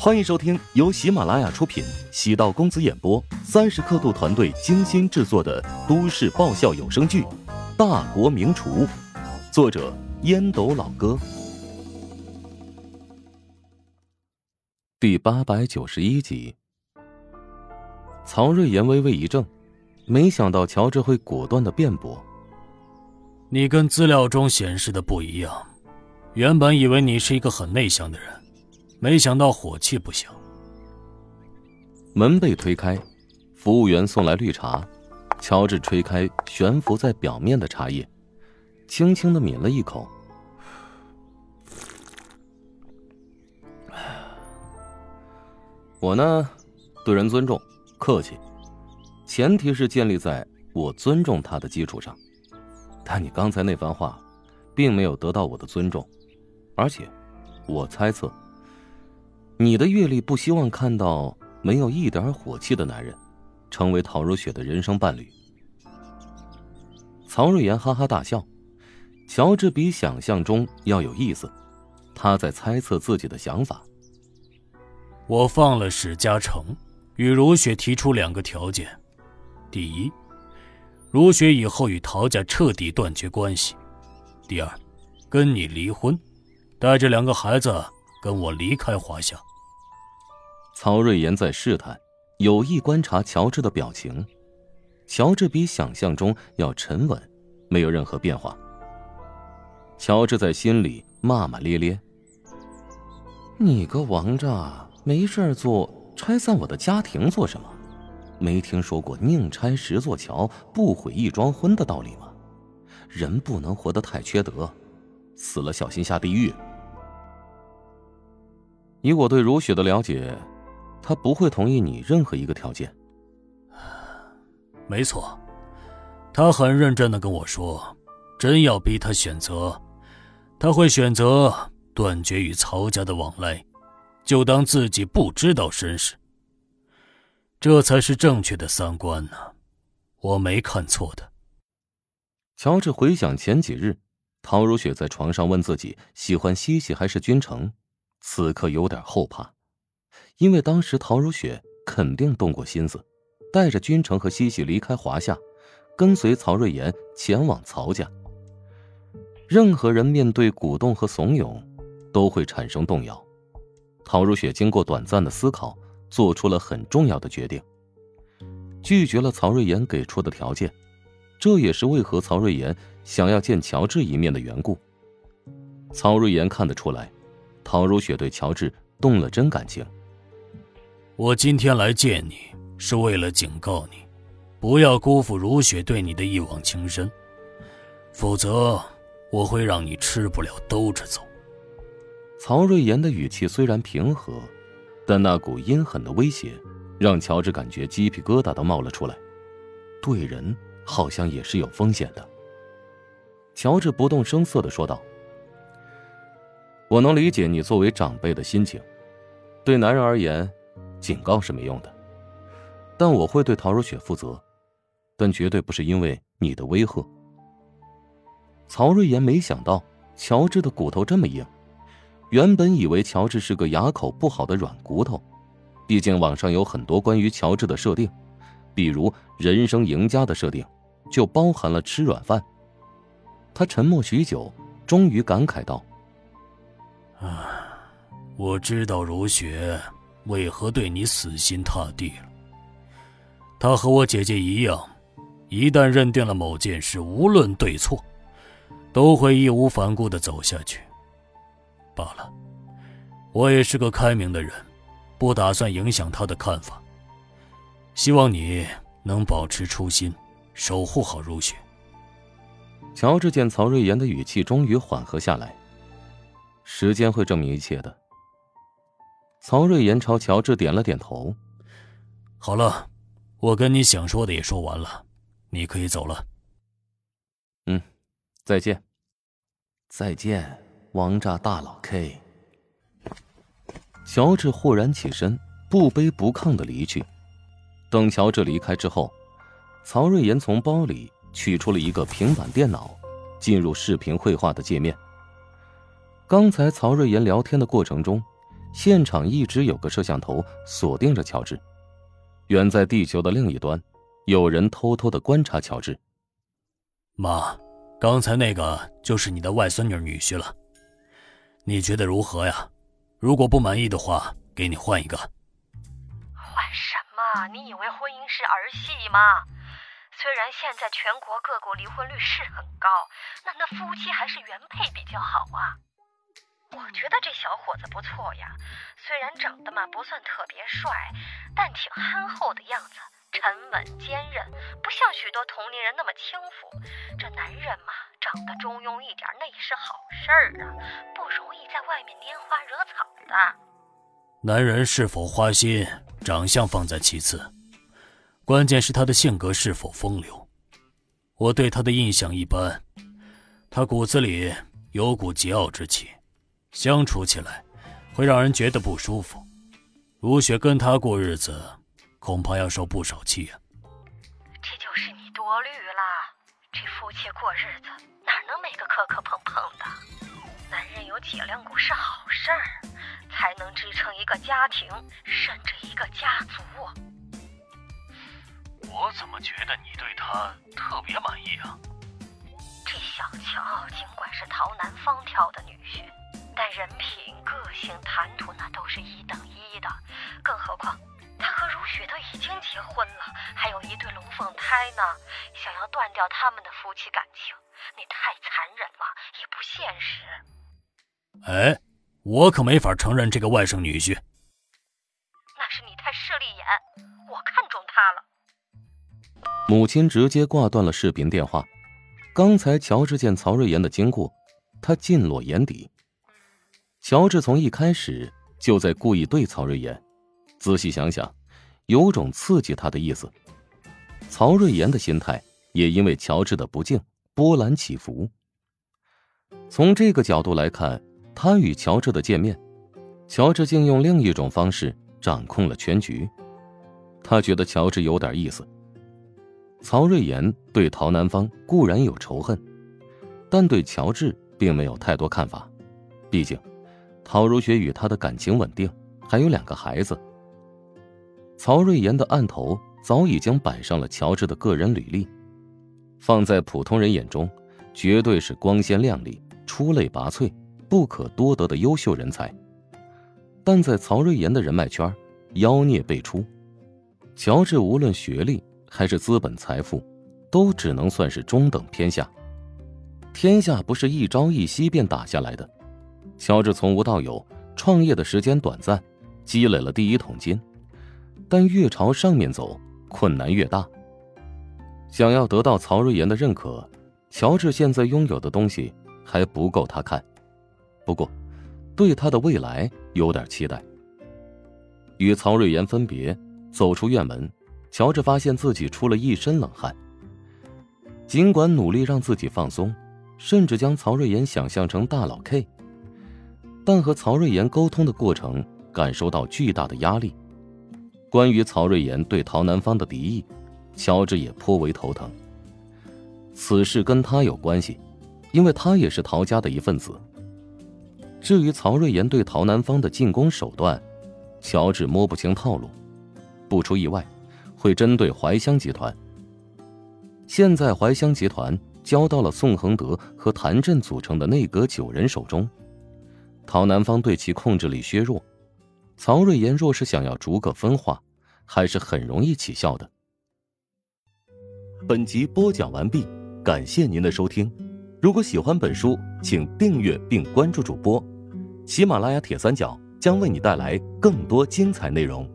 欢迎收听由喜马拉雅出品、喜道公子演播、三十刻度团队精心制作的都市爆笑有声剧《大国名厨》，作者烟斗老哥，第八百九十一集。曹瑞妍微微一怔，没想到乔治会果断的辩驳：“你跟资料中显示的不一样，原本以为你是一个很内向的人。”没想到火气不小。门被推开，服务员送来绿茶。乔治吹开悬浮在表面的茶叶，轻轻的抿了一口。我呢，对人尊重、客气，前提是建立在我尊重他的基础上。但你刚才那番话，并没有得到我的尊重，而且，我猜测。你的阅历不希望看到没有一点火气的男人，成为陶如雪的人生伴侣。曹瑞妍哈哈大笑，乔治比想象中要有意思，他在猜测自己的想法。我放了史嘉诚，与如雪提出两个条件：第一，如雪以后与陶家彻底断绝关系；第二，跟你离婚，带着两个孩子跟我离开华夏。曹瑞妍在试探，有意观察乔治的表情。乔治比想象中要沉稳，没有任何变化。乔治在心里骂骂咧咧：“你个王炸，没事做拆散我的家庭做什么？没听说过宁拆十座桥，不毁一桩婚的道理吗？人不能活得太缺德，死了小心下地狱。”以我对如雪的了解。他不会同意你任何一个条件。没错，他很认真的跟我说，真要逼他选择，他会选择断绝与曹家的往来，就当自己不知道身世。这才是正确的三观呢，我没看错的。乔治回想前几日，陶如雪在床上问自己喜欢西西还是君城，此刻有点后怕。因为当时陶如雪肯定动过心思，带着君城和西西离开华夏，跟随曹瑞妍前往曹家。任何人面对鼓动和怂恿，都会产生动摇。陶如雪经过短暂的思考，做出了很重要的决定，拒绝了曹瑞妍给出的条件。这也是为何曹瑞妍想要见乔治一面的缘故。曹瑞妍看得出来，陶如雪对乔治动了真感情。我今天来见你，是为了警告你，不要辜负如雪对你的一往情深，否则我会让你吃不了兜着走。曹瑞妍的语气虽然平和，但那股阴狠的威胁，让乔治感觉鸡皮疙瘩都冒了出来。对人好像也是有风险的。乔治不动声色的说道：“我能理解你作为长辈的心情，对男人而言。”警告是没用的，但我会对陶如雪负责，但绝对不是因为你的威吓。曹瑞妍没想到乔治的骨头这么硬，原本以为乔治是个牙口不好的软骨头，毕竟网上有很多关于乔治的设定，比如人生赢家的设定，就包含了吃软饭。他沉默许久，终于感慨道：“啊，我知道如雪。”为何对你死心塌地了？他和我姐姐一样，一旦认定了某件事，无论对错，都会义无反顾的走下去。罢了，我也是个开明的人，不打算影响他的看法。希望你能保持初心，守护好如雪。乔治见曹瑞妍的语气终于缓和下来，时间会证明一切的。曹瑞妍朝乔治点了点头。好了，我跟你想说的也说完了，你可以走了。嗯，再见。再见，王炸大佬 K。乔治豁然起身，不卑不亢的离去。等乔治离开之后，曹瑞妍从包里取出了一个平板电脑，进入视频绘画的界面。刚才曹瑞妍聊天的过程中。现场一直有个摄像头锁定着乔治。远在地球的另一端，有人偷偷的观察乔治。妈，刚才那个就是你的外孙女女婿了，你觉得如何呀？如果不满意的话，给你换一个。换什么？你以为婚姻是儿戏吗？虽然现在全国各国离婚率是很高，那那夫妻还是原配比较好啊。我觉得这小伙子不错呀，虽然长得嘛不算特别帅，但挺憨厚的样子，沉稳坚韧，不像许多同龄人那么轻浮。这男人嘛，长得中庸一点那也是好事儿啊，不容易在外面拈花惹草的。男人是否花心，长相放在其次。关键是他的性格是否风流，我对他的印象一般，他骨子里有股桀骜之气，相处起来会让人觉得不舒服。如雪跟他过日子，恐怕要受不少气呀。这就是你多虑了，这夫妻过日子哪能没个磕磕碰碰的？男人有脊梁骨是好事儿，才能支撑一个家庭，甚至一个家族。我怎么觉得你对他特别满意啊？这小乔尽管是陶南方挑的女婿，但人品、个性、谈吐那都是一等一的。更何况他和如雪都已经结婚了，还有一对龙凤胎呢。想要断掉他们的夫妻感情，那太残忍了，也不现实。哎，我可没法承认这个外甥女婿。那是你太势利眼，我看中他了。母亲直接挂断了视频电话。刚才乔治见曹瑞妍的经过，他尽落眼底。乔治从一开始就在故意对曹瑞妍，仔细想想，有种刺激他的意思。曹瑞妍的心态也因为乔治的不敬波澜起伏。从这个角度来看，他与乔治的见面，乔治竟用另一种方式掌控了全局。他觉得乔治有点意思。曹瑞妍对陶南方固然有仇恨，但对乔治并没有太多看法。毕竟，陶如雪与他的感情稳定，还有两个孩子。曹瑞妍的案头早已经摆上了乔治的个人履历，放在普通人眼中，绝对是光鲜亮丽、出类拔萃、不可多得的优秀人才。但在曹瑞妍的人脉圈，妖孽辈出。乔治无论学历，还是资本财富，都只能算是中等偏下。天下不是一朝一夕便打下来的。乔治从无到有，创业的时间短暂，积累了第一桶金，但越朝上面走，困难越大。想要得到曹瑞妍的认可，乔治现在拥有的东西还不够他看。不过，对他的未来有点期待。与曹瑞妍分别，走出院门。乔治发现自己出了一身冷汗。尽管努力让自己放松，甚至将曹瑞妍想象成大佬 K，但和曹瑞妍沟通的过程感受到巨大的压力。关于曹瑞妍对陶南方的敌意，乔治也颇为头疼。此事跟他有关系，因为他也是陶家的一份子。至于曹瑞妍对陶南方的进攻手段，乔治摸不清套路。不出意外。会针对怀香集团。现在怀香集团交到了宋恒德和谭震组成的内阁九人手中，陶南方对其控制力削弱，曹瑞妍若是想要逐个分化，还是很容易起效的。本集播讲完毕，感谢您的收听。如果喜欢本书，请订阅并关注主播，喜马拉雅铁三角将为你带来更多精彩内容。